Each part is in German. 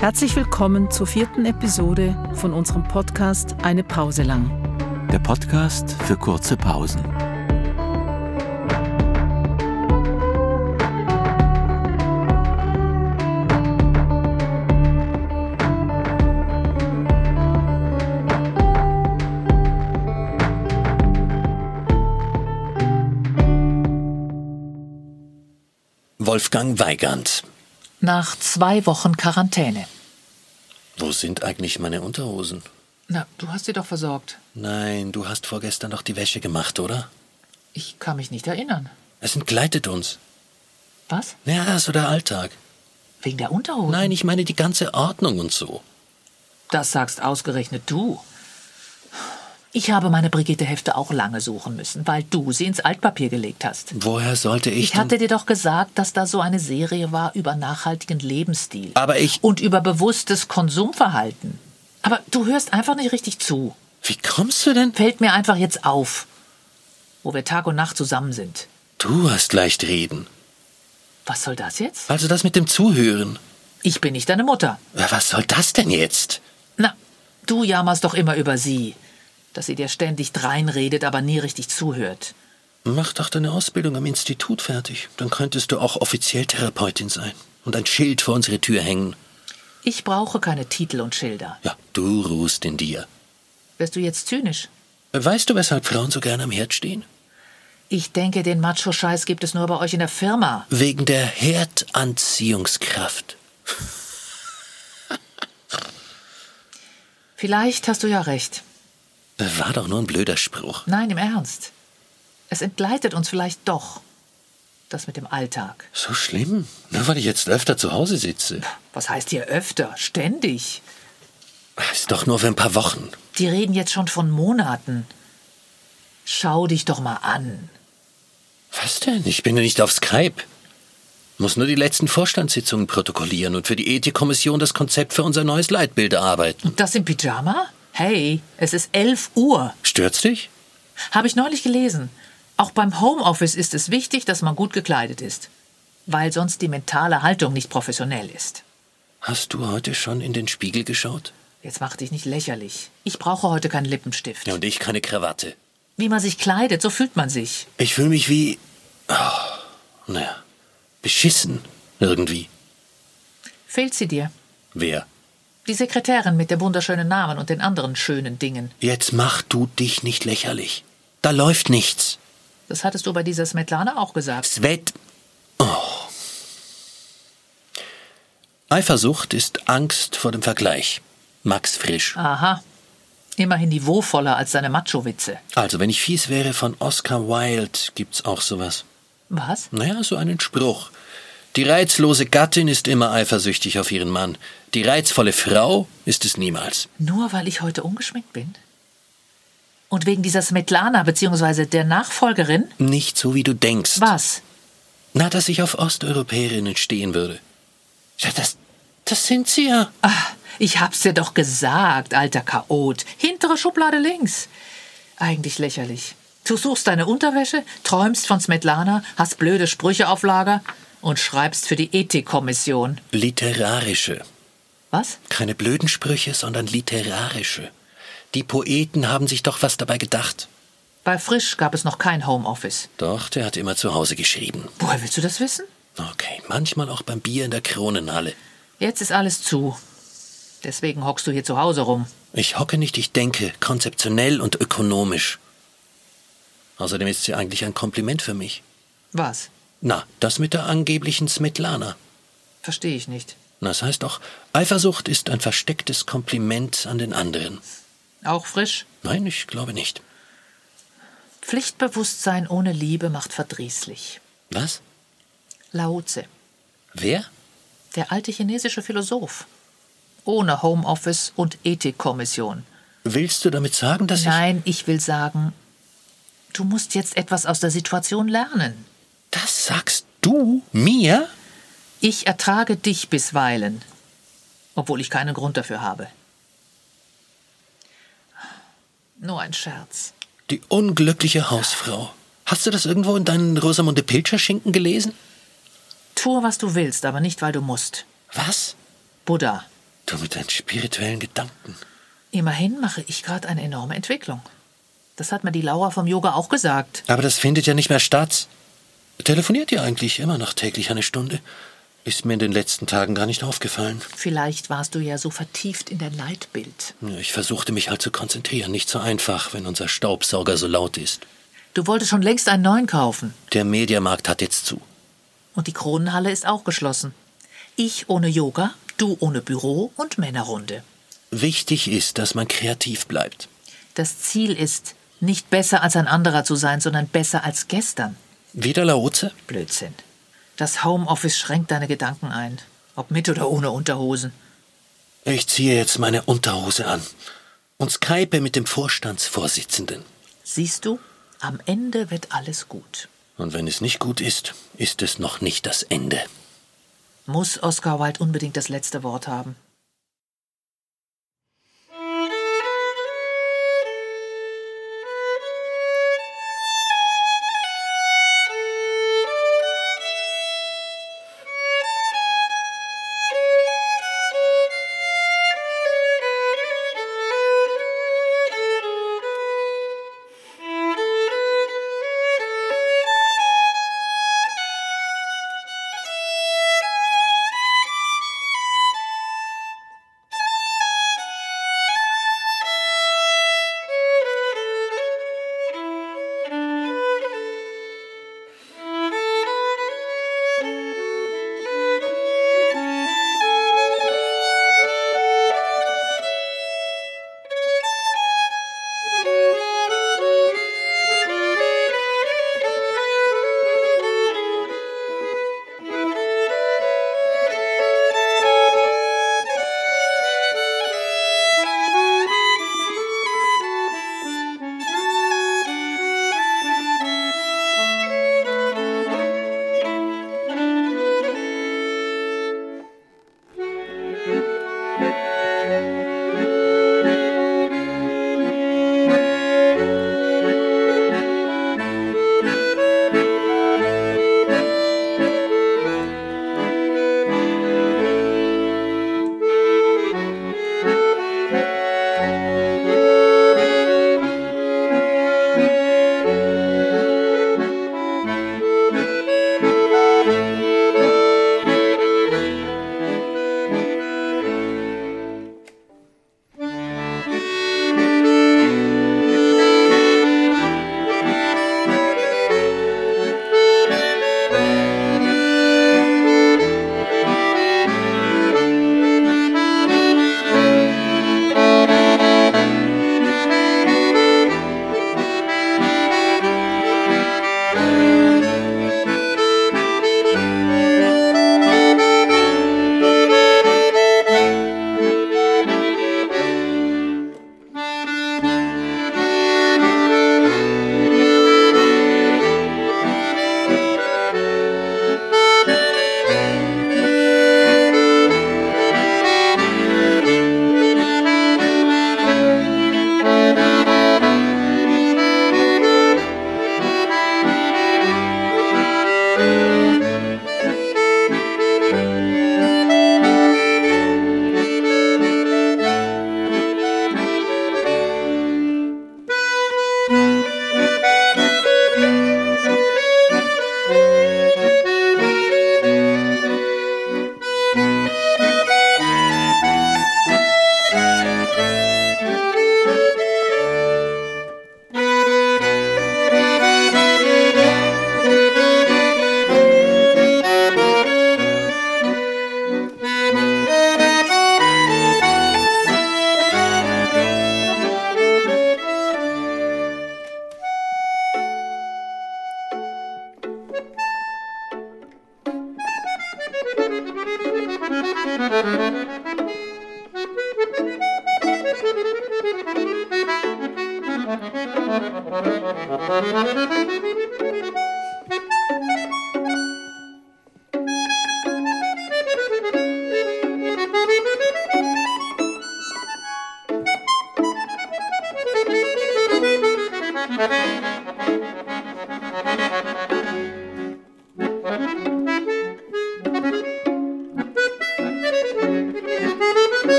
Herzlich willkommen zur vierten Episode von unserem Podcast Eine Pause lang. Der Podcast für kurze Pausen. Wolfgang Weigand. Nach zwei Wochen Quarantäne. Wo sind eigentlich meine Unterhosen? Na, du hast sie doch versorgt. Nein, du hast vorgestern doch die Wäsche gemacht, oder? Ich kann mich nicht erinnern. Es entgleitet uns. Was? Ja, so der Alltag. Wegen der Unterhosen? Nein, ich meine die ganze Ordnung und so. Das sagst ausgerechnet du. Ich habe meine Brigitte-Hefte auch lange suchen müssen, weil du sie ins Altpapier gelegt hast. Woher sollte ich Ich hatte dir doch gesagt, dass da so eine Serie war über nachhaltigen Lebensstil. Aber ich- Und über bewusstes Konsumverhalten. Aber du hörst einfach nicht richtig zu. Wie kommst du denn? Fällt mir einfach jetzt auf, wo wir Tag und Nacht zusammen sind. Du hast leicht reden. Was soll das jetzt? Also das mit dem Zuhören. Ich bin nicht deine Mutter. Ja, Was soll das denn jetzt? Na, du jammerst doch immer über sie, dass sie dir ständig dreinredet, aber nie richtig zuhört. Mach doch deine Ausbildung am Institut fertig. Dann könntest du auch offiziell Therapeutin sein und ein Schild vor unsere Tür hängen. Ich brauche keine Titel und Schilder. Ja, du ruhst in dir. Wirst du jetzt zynisch? Weißt du, weshalb Frauen so gerne am Herd stehen? Ich denke, den Macho-Scheiß gibt es nur bei euch in der Firma. Wegen der Herdanziehungskraft. Vielleicht hast du ja recht. War doch nur ein blöder Spruch. Nein, im Ernst. Es entgleitet uns vielleicht doch. Das mit dem Alltag. So schlimm? Nur weil ich jetzt öfter zu Hause sitze. Was heißt hier öfter? Ständig. Ist doch nur für ein paar Wochen. Die reden jetzt schon von Monaten. Schau dich doch mal an. Was denn? Ich bin ja nicht auf Skype. Muss nur die letzten Vorstandssitzungen protokollieren und für die Ethikkommission das Konzept für unser neues Leitbild erarbeiten. Und das im Pyjama? Hey, es ist 11 Uhr. Stört's dich? Habe ich neulich gelesen. Auch beim Homeoffice ist es wichtig, dass man gut gekleidet ist. Weil sonst die mentale Haltung nicht professionell ist. Hast du heute schon in den Spiegel geschaut? Jetzt mach dich nicht lächerlich. Ich brauche heute keinen Lippenstift. Ja, und ich keine Krawatte. Wie man sich kleidet, so fühlt man sich. Ich fühle mich wie. Oh, naja. Beschissen. Irgendwie. Fehlt sie dir? Wer? Die Sekretärin mit dem wunderschönen Namen und den anderen schönen Dingen. Jetzt mach du dich nicht lächerlich. Da läuft nichts. Das hattest du bei dieser Svetlana auch gesagt. Svet. Oh. Eifersucht ist Angst vor dem Vergleich. Max Frisch. Aha. Immerhin niveauvoller als deine Macho-Witze. Also, wenn ich fies wäre, von Oscar Wilde gibt's auch sowas. Was? Naja, so einen Spruch. Die reizlose Gattin ist immer eifersüchtig auf ihren Mann. Die reizvolle Frau ist es niemals. Nur weil ich heute ungeschminkt bin? Und wegen dieser Svetlana bzw. der Nachfolgerin? Nicht so, wie du denkst. Was? Na, dass ich auf Osteuropäerinnen stehen würde. Ja, das, das sind sie ja. Ah, ich hab's dir doch gesagt, alter Chaot. Hintere Schublade links. Eigentlich lächerlich. Du suchst deine Unterwäsche, träumst von Svetlana, hast blöde Sprüche auf Lager und schreibst für die Ethikkommission. Literarische. Was? Keine blöden Sprüche, sondern literarische. Die Poeten haben sich doch was dabei gedacht. Bei Frisch gab es noch kein Homeoffice. Doch, der hat immer zu Hause geschrieben. Woher willst du das wissen? Okay, manchmal auch beim Bier in der Kronenhalle. Jetzt ist alles zu. Deswegen hockst du hier zu Hause rum. Ich hocke nicht, ich denke, konzeptionell und ökonomisch. Außerdem ist sie eigentlich ein Kompliment für mich. Was? Na, das mit der angeblichen Svetlana. Verstehe ich nicht. Das heißt doch, Eifersucht ist ein verstecktes Kompliment an den anderen. Auch Frisch? Nein, ich glaube nicht. Pflichtbewusstsein ohne Liebe macht verdrießlich. Was? Lao Tse, Wer? der alte chinesische Philosoph. Ohne Homeoffice und Ethikkommission. Willst du damit sagen, dass Nein, ich will sagen, du musst jetzt etwas aus der Situation lernen. Das sagst du mir? Ich ertrage dich bisweilen, obwohl ich keinen Grund dafür habe. Nur ein Scherz. Die unglückliche Hausfrau. Hast du das irgendwo in deinen Rosamunde Pilcher Schinken gelesen? Tue, was du willst, aber nicht, weil du musst. Was? Buddha. Du mit deinen spirituellen Gedanken. Immerhin mache ich gerade eine enorme Entwicklung. Das hat mir die Laura vom Yoga auch gesagt. Aber das findet ja nicht mehr statt. Telefoniert ihr eigentlich immer noch täglich eine Stunde? Ist mir in den letzten Tagen gar nicht aufgefallen. Vielleicht warst du ja so vertieft in dein Leitbild. Ich versuchte mich halt zu konzentrieren. Nicht so einfach, wenn unser Staubsauger so laut ist. Du wolltest schon längst einen neuen kaufen. Der Mediamarkt hat jetzt zu. Und die Kronenhalle ist auch geschlossen. Ich ohne Yoga, du ohne Büro und Männerrunde. Wichtig ist, dass man kreativ bleibt. Das Ziel ist, nicht besser als ein anderer zu sein, sondern besser als gestern. Wieder Laoze? Blödsinn. Das Homeoffice schränkt deine Gedanken ein. Ob mit oder ohne Unterhosen. Ich ziehe jetzt meine Unterhose an und skype mit dem Vorstandsvorsitzenden. Siehst du, am Ende wird alles gut. Und wenn es nicht gut ist, ist es noch nicht das Ende. Muss Oscar Wilde unbedingt das letzte Wort haben?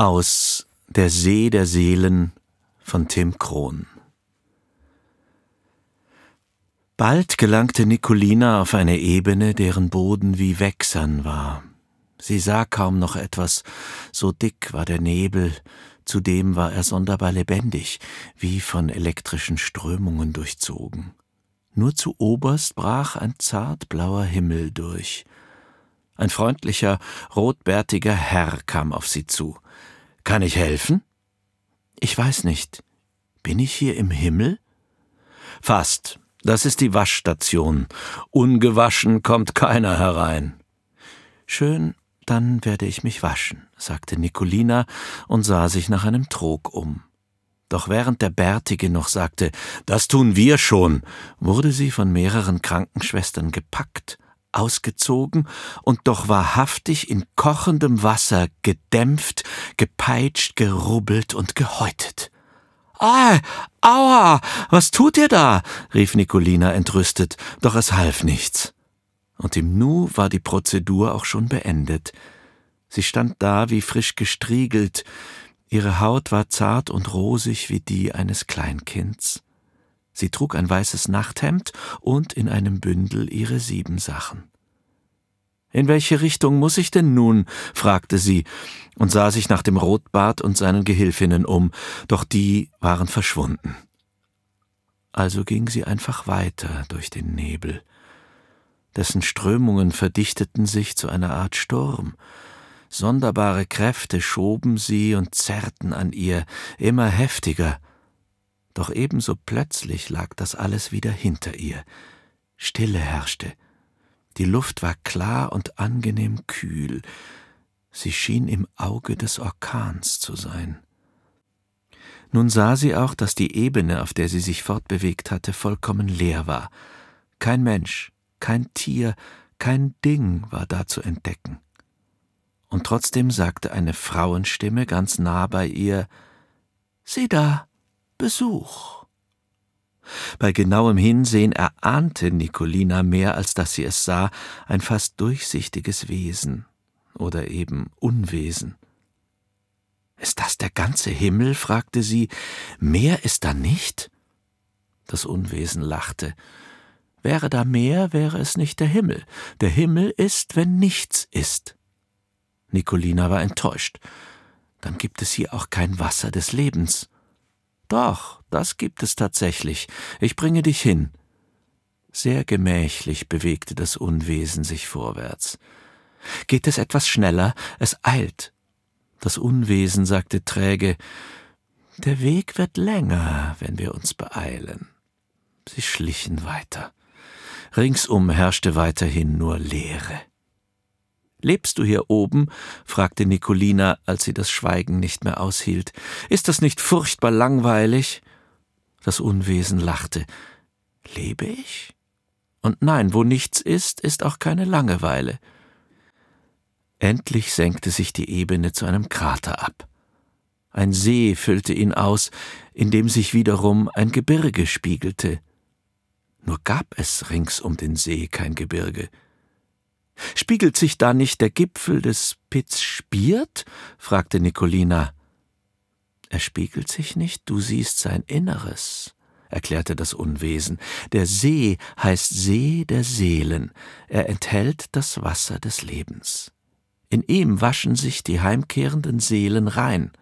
Aus Der See der Seelen von Tim Krohn Bald gelangte Nicolina auf eine Ebene, deren Boden wie Wächsern war. Sie sah kaum noch etwas, so dick war der Nebel, zudem war er sonderbar lebendig, wie von elektrischen Strömungen durchzogen. Nur zu oberst brach ein zartblauer Himmel durch. Ein freundlicher, rotbärtiger Herr kam auf sie zu. Kann ich helfen? Ich weiß nicht. Bin ich hier im Himmel? Fast. Das ist die Waschstation. Ungewaschen kommt keiner herein. Schön, dann werde ich mich waschen, sagte Nicolina und sah sich nach einem Trog um. Doch während der Bärtige noch sagte, das tun wir schon, wurde sie von mehreren Krankenschwestern gepackt, ausgezogen und doch wahrhaftig in kochendem Wasser gedämpft, gepeitscht, gerubbelt und gehäutet. Ah, aua, was tut ihr da? rief Nicolina entrüstet, doch es half nichts. Und im Nu war die Prozedur auch schon beendet. Sie stand da wie frisch gestriegelt, ihre Haut war zart und rosig wie die eines Kleinkinds. Sie trug ein weißes Nachthemd und in einem Bündel ihre Siebensachen. In welche Richtung muss ich denn nun? fragte sie und sah sich nach dem Rotbart und seinen Gehilfinnen um, doch die waren verschwunden. Also ging sie einfach weiter durch den Nebel. Dessen Strömungen verdichteten sich zu einer Art Sturm. Sonderbare Kräfte schoben sie und zerrten an ihr, immer heftiger. Doch ebenso plötzlich lag das alles wieder hinter ihr. Stille herrschte die Luft war klar und angenehm kühl. Sie schien im Auge des Orkans zu sein. Nun sah sie auch, dass die Ebene, auf der sie sich fortbewegt hatte, vollkommen leer war. Kein Mensch, kein Tier, kein Ding war da zu entdecken. Und trotzdem sagte eine Frauenstimme ganz nah bei ihr Sieh da, Besuch. Bei genauem Hinsehen erahnte Nicolina mehr, als dass sie es sah, ein fast durchsichtiges Wesen oder eben Unwesen. Ist das der ganze Himmel? fragte sie. Mehr ist da nicht? Das Unwesen lachte. Wäre da mehr, wäre es nicht der Himmel. Der Himmel ist, wenn nichts ist. Nicolina war enttäuscht. Dann gibt es hier auch kein Wasser des Lebens. Doch, das gibt es tatsächlich. Ich bringe dich hin. Sehr gemächlich bewegte das Unwesen sich vorwärts. Geht es etwas schneller? Es eilt. Das Unwesen sagte träge Der Weg wird länger, wenn wir uns beeilen. Sie schlichen weiter. Ringsum herrschte weiterhin nur Leere. Lebst du hier oben? fragte Nicolina, als sie das Schweigen nicht mehr aushielt. Ist das nicht furchtbar langweilig? Das Unwesen lachte. Lebe ich? Und nein, wo nichts ist, ist auch keine Langeweile. Endlich senkte sich die Ebene zu einem Krater ab. Ein See füllte ihn aus, in dem sich wiederum ein Gebirge spiegelte. Nur gab es rings um den See kein Gebirge. Spiegelt sich da nicht der Gipfel des Piz Spiert? fragte Nicolina. Er spiegelt sich nicht, du siehst sein Inneres, erklärte das Unwesen. Der See heißt See der Seelen, er enthält das Wasser des Lebens. In ihm waschen sich die heimkehrenden Seelen rein.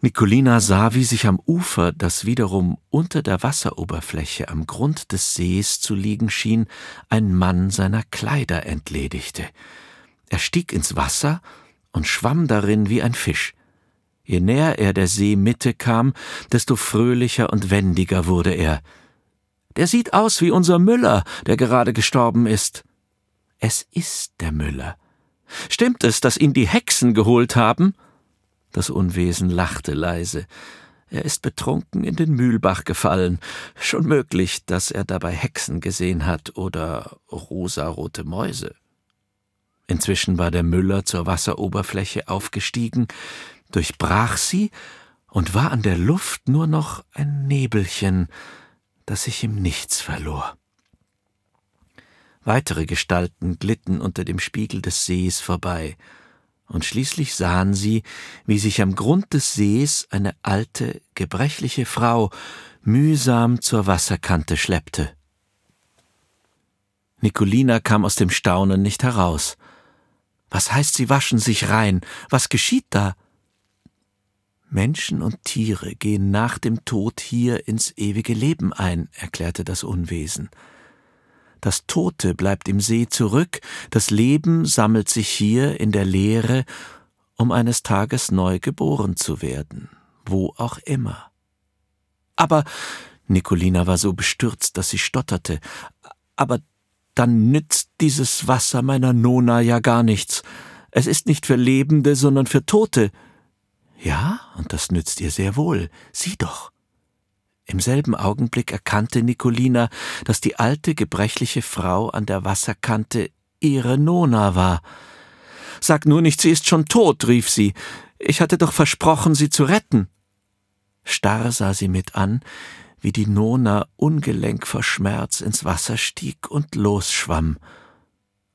Nicolina sah, wie sich am Ufer, das wiederum unter der Wasseroberfläche am Grund des Sees zu liegen schien, ein Mann seiner Kleider entledigte. Er stieg ins Wasser und schwamm darin wie ein Fisch. Je näher er der Seemitte kam, desto fröhlicher und wendiger wurde er. Der sieht aus wie unser Müller, der gerade gestorben ist. Es ist der Müller. Stimmt es, dass ihn die Hexen geholt haben? Das Unwesen lachte leise. Er ist betrunken in den Mühlbach gefallen. Schon möglich, dass er dabei Hexen gesehen hat oder rosarote Mäuse. Inzwischen war der Müller zur Wasseroberfläche aufgestiegen, durchbrach sie und war an der Luft nur noch ein Nebelchen, das sich im Nichts verlor. Weitere Gestalten glitten unter dem Spiegel des Sees vorbei Und schließlich sahen sie, wie sich am Grund des Sees eine alte, gebrechliche Frau mühsam zur Wasserkante schleppte. Nicolina kam aus dem Staunen nicht heraus. Was heißt, sie waschen sich rein? Was geschieht da? Menschen und Tiere gehen nach dem Tod hier ins ewige Leben ein, erklärte das Unwesen. Das Tote bleibt im See zurück, das Leben sammelt sich hier in der Leere, um eines Tages neu geboren zu werden, wo auch immer. Aber Nicolina war so bestürzt, dass sie stotterte. Aber dann nützt dieses Wasser meiner Nona ja gar nichts. Es ist nicht für Lebende, sondern für Tote. Ja, und das nützt ihr sehr wohl. Sieh doch. Im selben Augenblick erkannte Nicolina, dass die alte, gebrechliche Frau an der Wasserkante ihre Nona war. Sag nur nicht, sie ist schon tot, rief sie. Ich hatte doch versprochen, sie zu retten. Starr sah sie mit an, wie die Nona ungelenk vor Schmerz ins Wasser stieg und losschwamm,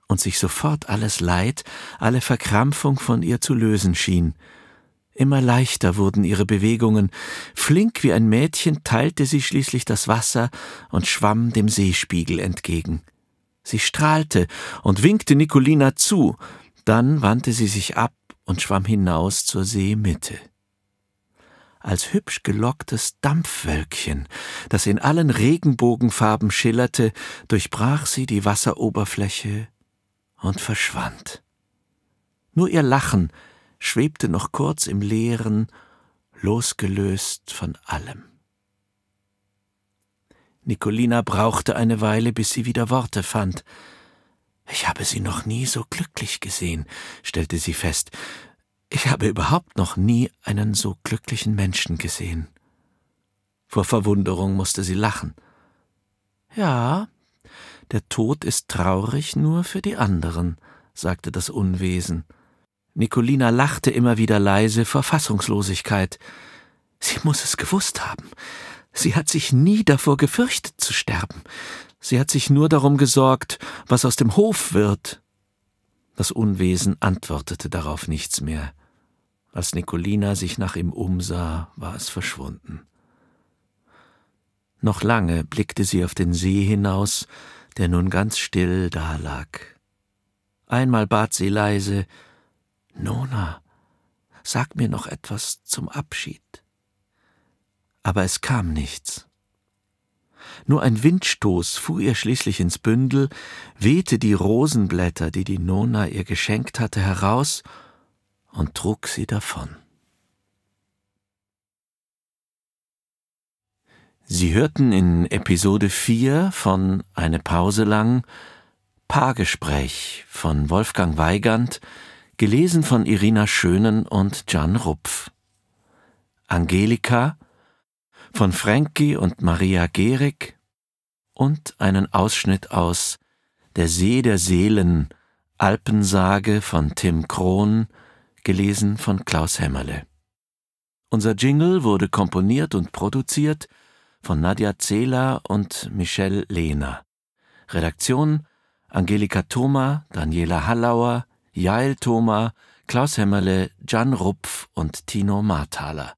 und sich sofort alles Leid, alle Verkrampfung von ihr zu lösen schien. Immer leichter wurden ihre Bewegungen. Flink wie ein Mädchen teilte sie schließlich das Wasser und schwamm dem Seespiegel entgegen. Sie strahlte und winkte Nicolina zu, dann wandte sie sich ab und schwamm hinaus zur Seemitte. Als hübsch gelocktes Dampfwölkchen, das in allen Regenbogenfarben schillerte, durchbrach sie die Wasseroberfläche und verschwand. Nur ihr Lachen schwebte noch kurz im Leeren, losgelöst von allem. Nicolina brauchte eine Weile, bis sie wieder Worte fand. Ich habe sie noch nie so glücklich gesehen, stellte sie fest. Ich habe überhaupt noch nie einen so glücklichen Menschen gesehen. Vor Verwunderung musste sie lachen. Ja, der Tod ist traurig nur für die anderen, sagte das Unwesen. Nicolina lachte immer wieder leise vor Fassungslosigkeit. Sie muss es gewusst haben. Sie hat sich nie davor gefürchtet zu sterben. Sie hat sich nur darum gesorgt, was aus dem Hof wird. Das Unwesen antwortete darauf nichts mehr. Als Nicolina sich nach ihm umsah, war es verschwunden. Noch lange blickte sie auf den See hinaus, der nun ganz still dalag. Einmal bat sie leise Nona, sag mir noch etwas zum Abschied. Aber es kam nichts. Nur ein Windstoß fuhr ihr schließlich ins Bündel, wehte die Rosenblätter, die die Nona ihr geschenkt hatte, heraus und trug sie davon. Sie hörten in Episode 4 von Eine Pause lang Paargespräch von Wolfgang Weigand, gelesen von Irina Schönen und Jan Rupf. Angelika von Frankie und Maria Gehrig und einen Ausschnitt aus Der See der Seelen, Alpensage von Tim Krohn, gelesen von Klaus Hämmerle. Unser Jingle wurde komponiert und produziert von Nadja Zehler und Michelle Lehner. Redaktion Angelika Thoma, Daniela Hallauer, Jael Thoma, Klaus Hämmerle, Jan Rupf und Tino Marthaler.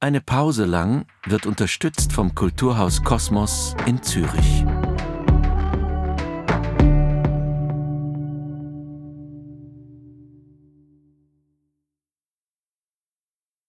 Eine Pause lang wird unterstützt vom Kulturhaus Kosmos in Zürich.